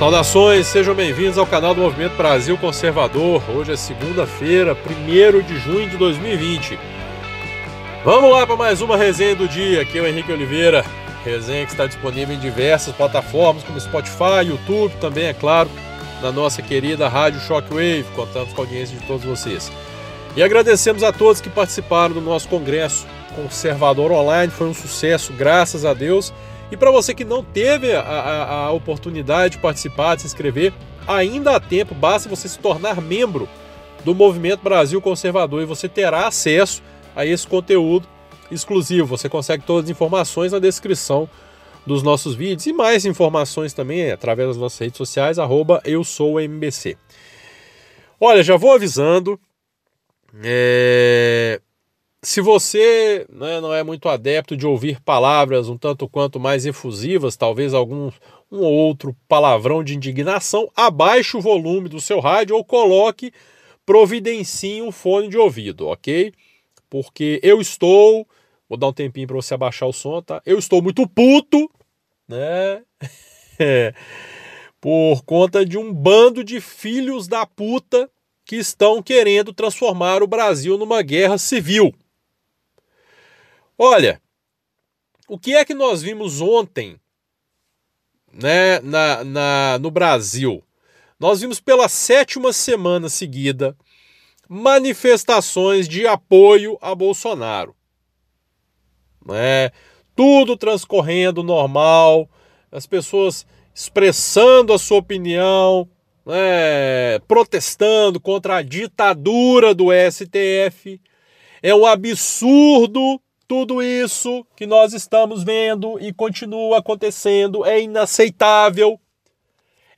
Saudações, sejam bem-vindos ao canal do Movimento Brasil Conservador. Hoje é segunda-feira, 1 de junho de 2020. Vamos lá para mais uma resenha do dia. Aqui é o Henrique Oliveira. Resenha que está disponível em diversas plataformas, como Spotify, YouTube, também, é claro, na nossa querida Rádio Shockwave. Contamos com a audiência de todos vocês. E agradecemos a todos que participaram do nosso congresso Conservador Online. Foi um sucesso, graças a Deus. E para você que não teve a, a, a, oportunidade de participar, de se inscrever, ainda há tempo, basta você se tornar membro do Movimento Brasil Conservador e você terá acesso a esse conteúdo exclusivo. Você consegue todas as informações na descrição dos nossos vídeos e mais informações também através das nossas redes sociais, arroba eu sou MBC. Olha, já vou avisando. É se você né, não é muito adepto de ouvir palavras um tanto quanto mais efusivas, talvez algum um ou outro palavrão de indignação, abaixe o volume do seu rádio ou coloque, providencie um fone de ouvido, ok? Porque eu estou, vou dar um tempinho para você abaixar o som, tá? Eu estou muito puto, né? Por conta de um bando de filhos da puta que estão querendo transformar o Brasil numa guerra civil. Olha, o que é que nós vimos ontem né, na, na, no Brasil? Nós vimos pela sétima semana seguida manifestações de apoio a Bolsonaro. Né? Tudo transcorrendo normal, as pessoas expressando a sua opinião, né? protestando contra a ditadura do STF. É um absurdo tudo isso que nós estamos vendo e continua acontecendo é inaceitável.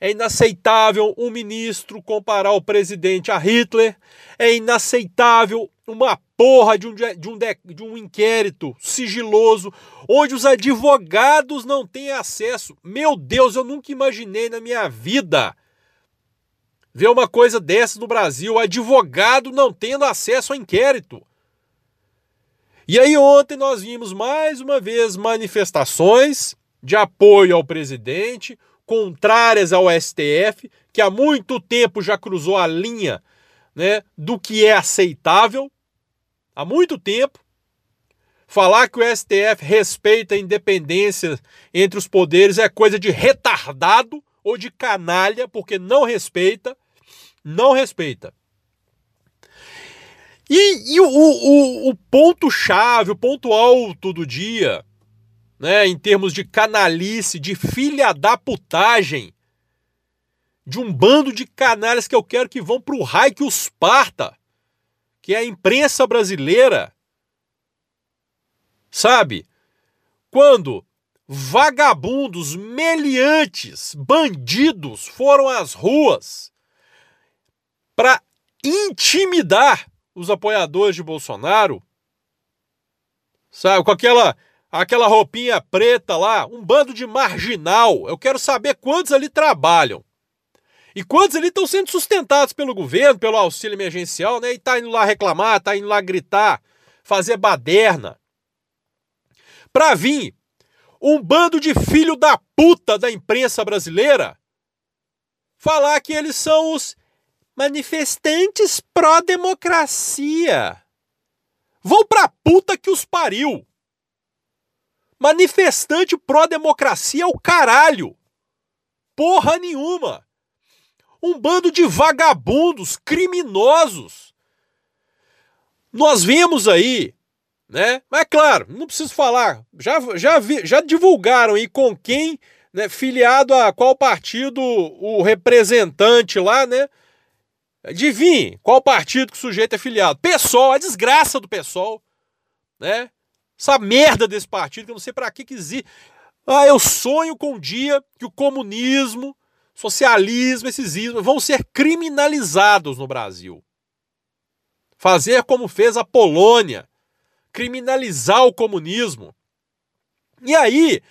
É inaceitável um ministro comparar o presidente a Hitler. É inaceitável uma porra de um, de um, de um inquérito sigiloso onde os advogados não têm acesso. Meu Deus, eu nunca imaginei na minha vida ver uma coisa dessa no Brasil. Advogado não tendo acesso ao inquérito. E aí ontem nós vimos mais uma vez manifestações de apoio ao presidente, contrárias ao STF, que há muito tempo já cruzou a linha né, do que é aceitável. Há muito tempo. Falar que o STF respeita a independência entre os poderes é coisa de retardado ou de canalha, porque não respeita. Não respeita. E, e o, o, o ponto-chave, o ponto alto do dia, né, em termos de canalice, de filha da putagem, de um bando de canalhas que eu quero que vão para o raio que os parta, que é a imprensa brasileira. Sabe? Quando vagabundos, meliantes, bandidos foram às ruas para intimidar os apoiadores de Bolsonaro, sabe, com aquela aquela roupinha preta lá, um bando de marginal. Eu quero saber quantos ali trabalham. E quantos ali estão sendo sustentados pelo governo, pelo auxílio emergencial, né? E tá indo lá reclamar, tá indo lá gritar, fazer baderna. Pra vir um bando de filho da puta da imprensa brasileira falar que eles são os Manifestantes pró-democracia. Vão pra puta que os pariu. Manifestante pró-democracia é o caralho. Porra nenhuma. Um bando de vagabundos, criminosos. Nós vemos aí, né? Mas é claro, não preciso falar. Já, já, vi, já divulgaram aí com quem, né, filiado a qual partido o representante lá, né? Adivinhe qual partido que o sujeito é filiado. PSOL, a desgraça do PSOL. Né? Essa merda desse partido que eu não sei para que que existe. Ah, eu sonho com um dia que o comunismo, socialismo, esses ismos vão ser criminalizados no Brasil. Fazer como fez a Polônia, criminalizar o comunismo. E aí,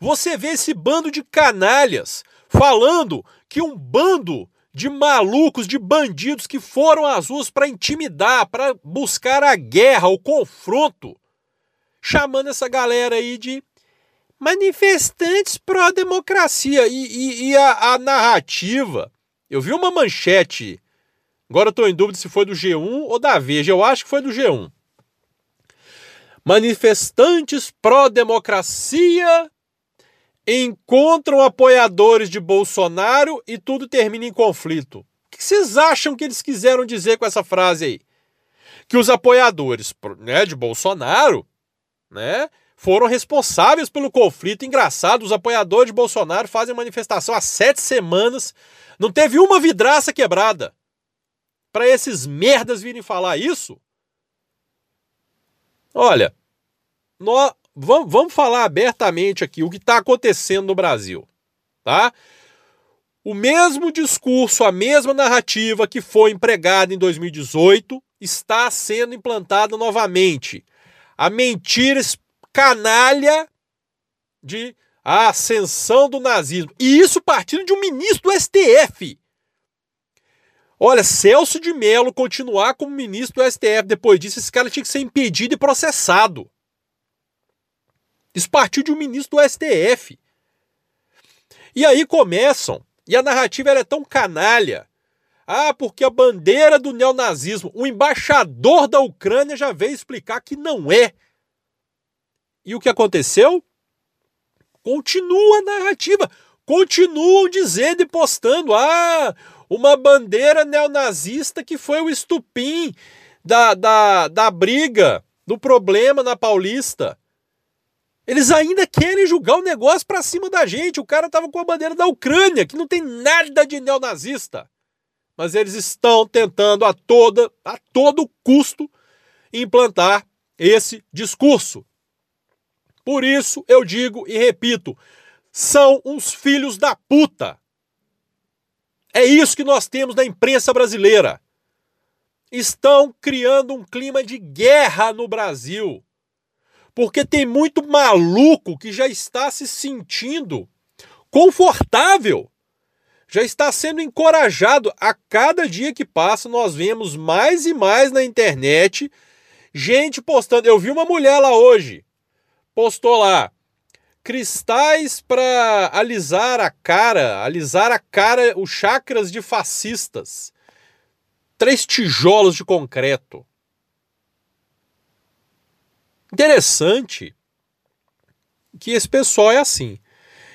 você vê esse bando de canalhas falando que um bando de malucos, de bandidos que foram às ruas para intimidar, para buscar a guerra, o confronto, chamando essa galera aí de manifestantes pró-democracia. E, e, e a, a, narrativa. Eu vi uma manchete. Agora estou em dúvida se foi do G1 ou da Veja. Eu acho que foi do G1. Manifestantes pró-democracia encontram apoiadores de Bolsonaro e tudo termina em conflito. O que vocês acham que eles quiseram dizer com essa frase aí? Que os apoiadores né, de Bolsonaro né, foram responsáveis pelo conflito. Engraçado, os apoiadores de Bolsonaro fazem manifestação há sete semanas, não teve uma vidraça quebrada. Para esses merdas virem falar isso? Olha, nós, vamos, vamos falar abertamente aqui o que está acontecendo no Brasil, tá? O mesmo discurso, a mesma narrativa que foi empregada em 2018 está sendo implantada novamente. A mentira canalha de a ascensão do nazismo. E isso partindo de um ministro do STF. Olha, Celso de Mello continuar como ministro do STF depois disso, esse cara tinha que ser impedido e processado. Isso partiu de um ministro do STF. E aí começam, e a narrativa é tão canalha. Ah, porque a bandeira do neonazismo, o embaixador da Ucrânia já veio explicar que não é. E o que aconteceu? Continua a narrativa. Continuam dizendo e postando. Ah, uma bandeira neonazista que foi o estupim da, da, da briga, do problema na Paulista. Eles ainda querem julgar o negócio para cima da gente. O cara tava com a bandeira da Ucrânia, que não tem nada de neonazista. Mas eles estão tentando a toda, a todo custo implantar esse discurso. Por isso eu digo e repito, são uns filhos da puta. É isso que nós temos na imprensa brasileira. Estão criando um clima de guerra no Brasil. Porque tem muito maluco que já está se sentindo confortável, já está sendo encorajado. A cada dia que passa, nós vemos mais e mais na internet gente postando. Eu vi uma mulher lá hoje, postou lá cristais para alisar a cara, alisar a cara, os chakras de fascistas. Três tijolos de concreto. Interessante que esse pessoal é assim.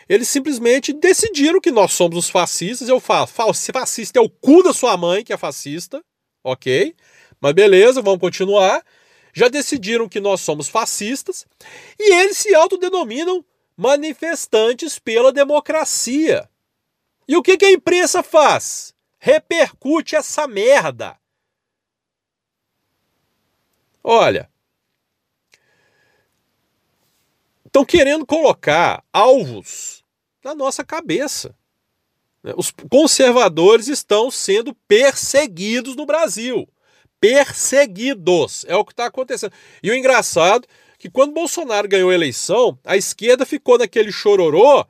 Eles simplesmente decidiram que nós somos os fascistas. Eu falo, fascista é o cu da sua mãe que é fascista, ok? Mas beleza, vamos continuar. Já decidiram que nós somos fascistas e eles se autodenominam manifestantes pela democracia. E o que, que a imprensa faz? Repercute essa merda. Olha, estão querendo colocar alvos na nossa cabeça. Né? Os conservadores estão sendo perseguidos no Brasil. Perseguidos. É o que está acontecendo. E o engraçado é que quando Bolsonaro ganhou a eleição, a esquerda ficou naquele chororô.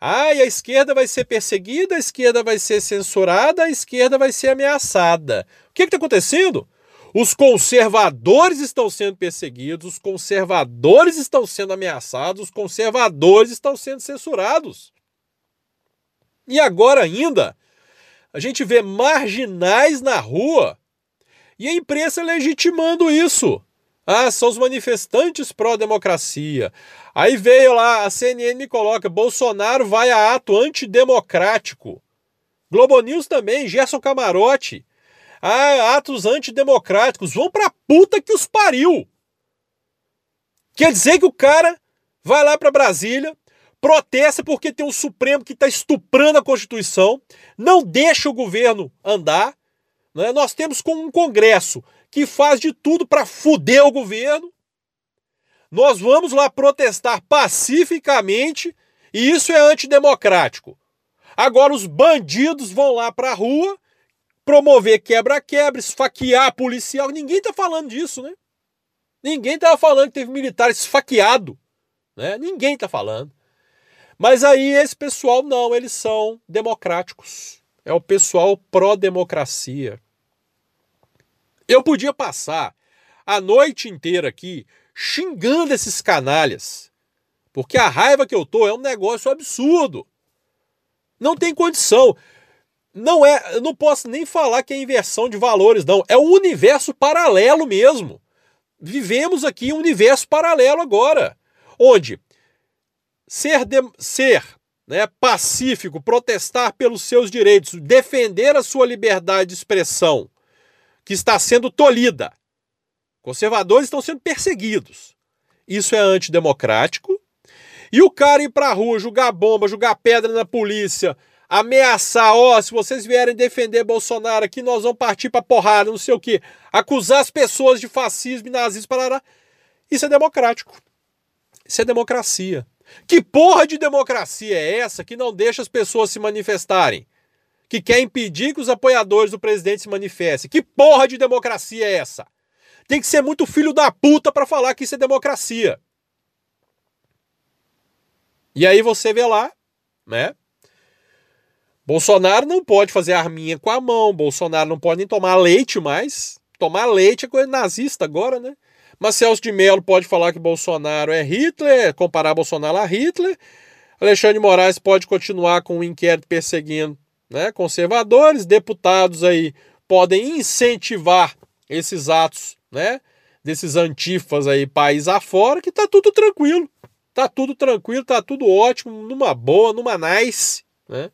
E a esquerda vai ser perseguida, a esquerda vai ser censurada, a esquerda vai ser ameaçada. O que está acontecendo? Os conservadores estão sendo perseguidos, os conservadores estão sendo ameaçados, os conservadores estão sendo censurados. E agora ainda, a gente vê marginais na rua e a imprensa legitimando isso. Ah, são os manifestantes pró-democracia. Aí veio lá, a CNN coloca: Bolsonaro vai a ato antidemocrático. Globo News também, Gerson Camarote. Ah, atos antidemocráticos. Vão pra puta que os pariu. Quer dizer que o cara vai lá para Brasília, protesta porque tem um Supremo que está estuprando a Constituição, não deixa o governo andar. Né? Nós temos um Congresso que faz de tudo para fuder o governo. Nós vamos lá protestar pacificamente e isso é antidemocrático. Agora os bandidos vão lá para a rua promover quebra-quebra, esfaquear policial. Ninguém está falando disso, né? Ninguém estava falando que teve militar esfaqueado. Né? Ninguém está falando. Mas aí esse pessoal não, eles são democráticos. É o pessoal pró-democracia. Eu podia passar a noite inteira aqui xingando esses canalhas. Porque a raiva que eu tô é um negócio absurdo. Não tem condição. Não é, eu não posso nem falar que é inversão de valores, não. É um universo paralelo mesmo. Vivemos aqui um universo paralelo agora, onde ser, de, ser né, pacífico, protestar pelos seus direitos, defender a sua liberdade de expressão, que está sendo tolhida. Conservadores estão sendo perseguidos. Isso é antidemocrático. E o cara ir pra rua, jogar bomba, jogar pedra na polícia, ameaçar, ó, oh, se vocês vierem defender Bolsonaro aqui, nós vamos partir pra porrada, não sei o quê. Acusar as pessoas de fascismo e nazismo, parará. Isso é democrático. Isso é democracia. Que porra de democracia é essa que não deixa as pessoas se manifestarem? Que quer impedir que os apoiadores do presidente se manifestem? Que porra de democracia é essa? Tem que ser muito filho da puta para falar que isso é democracia. E aí você vê lá, né? Bolsonaro não pode fazer arminha com a mão, Bolsonaro não pode nem tomar leite mais. Tomar leite é coisa nazista agora, né? Mas Celso de Mello pode falar que Bolsonaro é Hitler, comparar Bolsonaro a Hitler. Alexandre Moraes pode continuar com o inquérito perseguindo né, conservadores. Deputados aí podem incentivar esses atos, né? Desses antifas aí, país afora, que tá tudo tranquilo. Tá tudo tranquilo, tá tudo ótimo, numa boa, numa nice, né?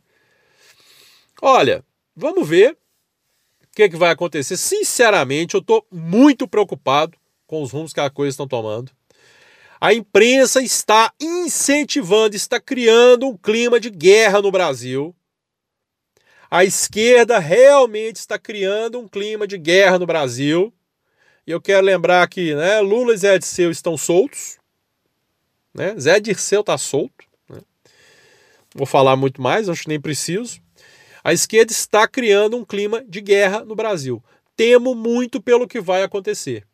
Olha, vamos ver o que, que vai acontecer. Sinceramente, eu tô muito preocupado com os rumos que a coisa estão tomando. A imprensa está incentivando, está criando um clima de guerra no Brasil. A esquerda realmente está criando um clima de guerra no Brasil. E eu quero lembrar que né, Lula e Zé Dirceu estão soltos. Né? Zé Dirceu está solto. Né? Vou falar muito mais, acho que nem preciso. A esquerda está criando um clima de guerra no Brasil. Temo muito pelo que vai acontecer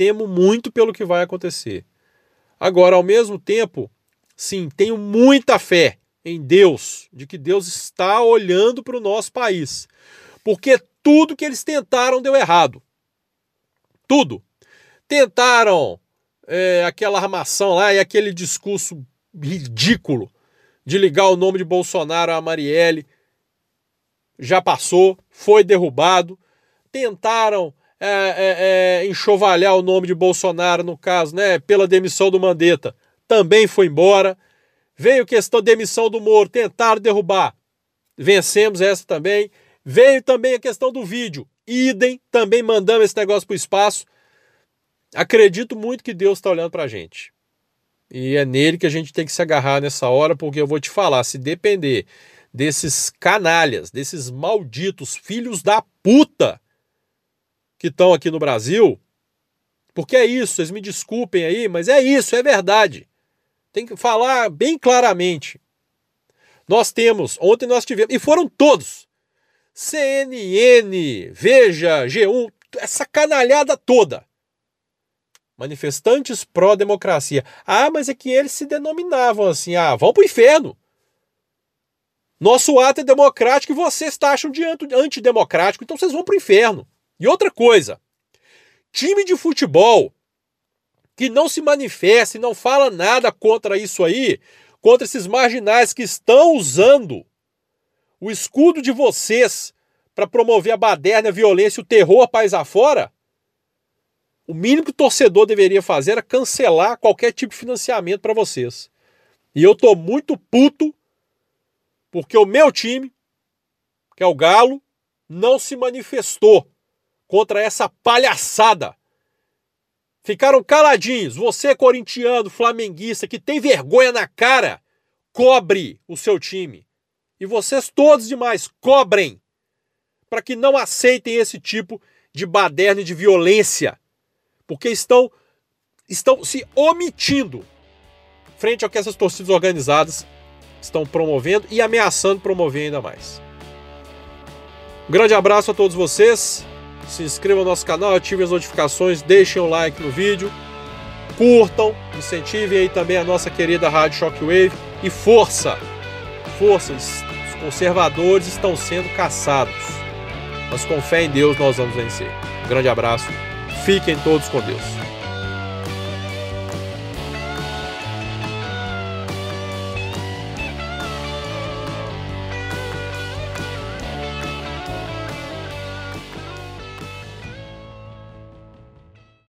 temo muito pelo que vai acontecer. Agora, ao mesmo tempo, sim, tenho muita fé em Deus, de que Deus está olhando para o nosso país. Porque tudo que eles tentaram deu errado. Tudo. Tentaram é, aquela armação lá e aquele discurso ridículo de ligar o nome de Bolsonaro a Marielle. Já passou, foi derrubado. Tentaram é, é, é, enxovalhar o nome de Bolsonaro, no caso, né, pela demissão do Mandetta, também foi embora. Veio questão da demissão do Moro, tentaram derrubar, vencemos essa também. Veio também a questão do vídeo, idem, também mandamos esse negócio para o espaço. Acredito muito que Deus está olhando para a gente. E é nele que a gente tem que se agarrar nessa hora, porque eu vou te falar, se depender desses canalhas, desses malditos filhos da puta que estão aqui no Brasil, porque é isso, vocês me desculpem aí, mas é isso, é verdade. Tem que falar bem claramente. Nós temos, ontem nós tivemos, e foram todos. CNN, Veja, G1, essa canalhada toda. Manifestantes pró-democracia. Ah, mas é que eles se denominavam assim, ah, vão pro inferno. Nosso ato é democrático e vocês acham de antidemocrático, então vocês vão pro inferno. E outra coisa, time de futebol que não se manifesta e não fala nada contra isso aí, contra esses marginais que estão usando o escudo de vocês para promover a baderna, a violência, o terror país afora, o mínimo que o torcedor deveria fazer era cancelar qualquer tipo de financiamento para vocês. E eu tô muito puto porque o meu time, que é o Galo, não se manifestou contra essa palhaçada. Ficaram caladinhos. Você, corintiano, flamenguista, que tem vergonha na cara, cobre o seu time. E vocês todos demais, cobrem. Para que não aceitem esse tipo de baderna e de violência. Porque estão, estão se omitindo frente ao que essas torcidas organizadas estão promovendo e ameaçando promover ainda mais. Um grande abraço a todos vocês se inscrevam no nosso canal, ativem as notificações, deixem o like no vídeo, curtam, incentivem aí também a nossa querida Rádio Shockwave e força! Força! Os conservadores estão sendo caçados. Mas com fé em Deus nós vamos vencer. Um grande abraço, fiquem todos com Deus.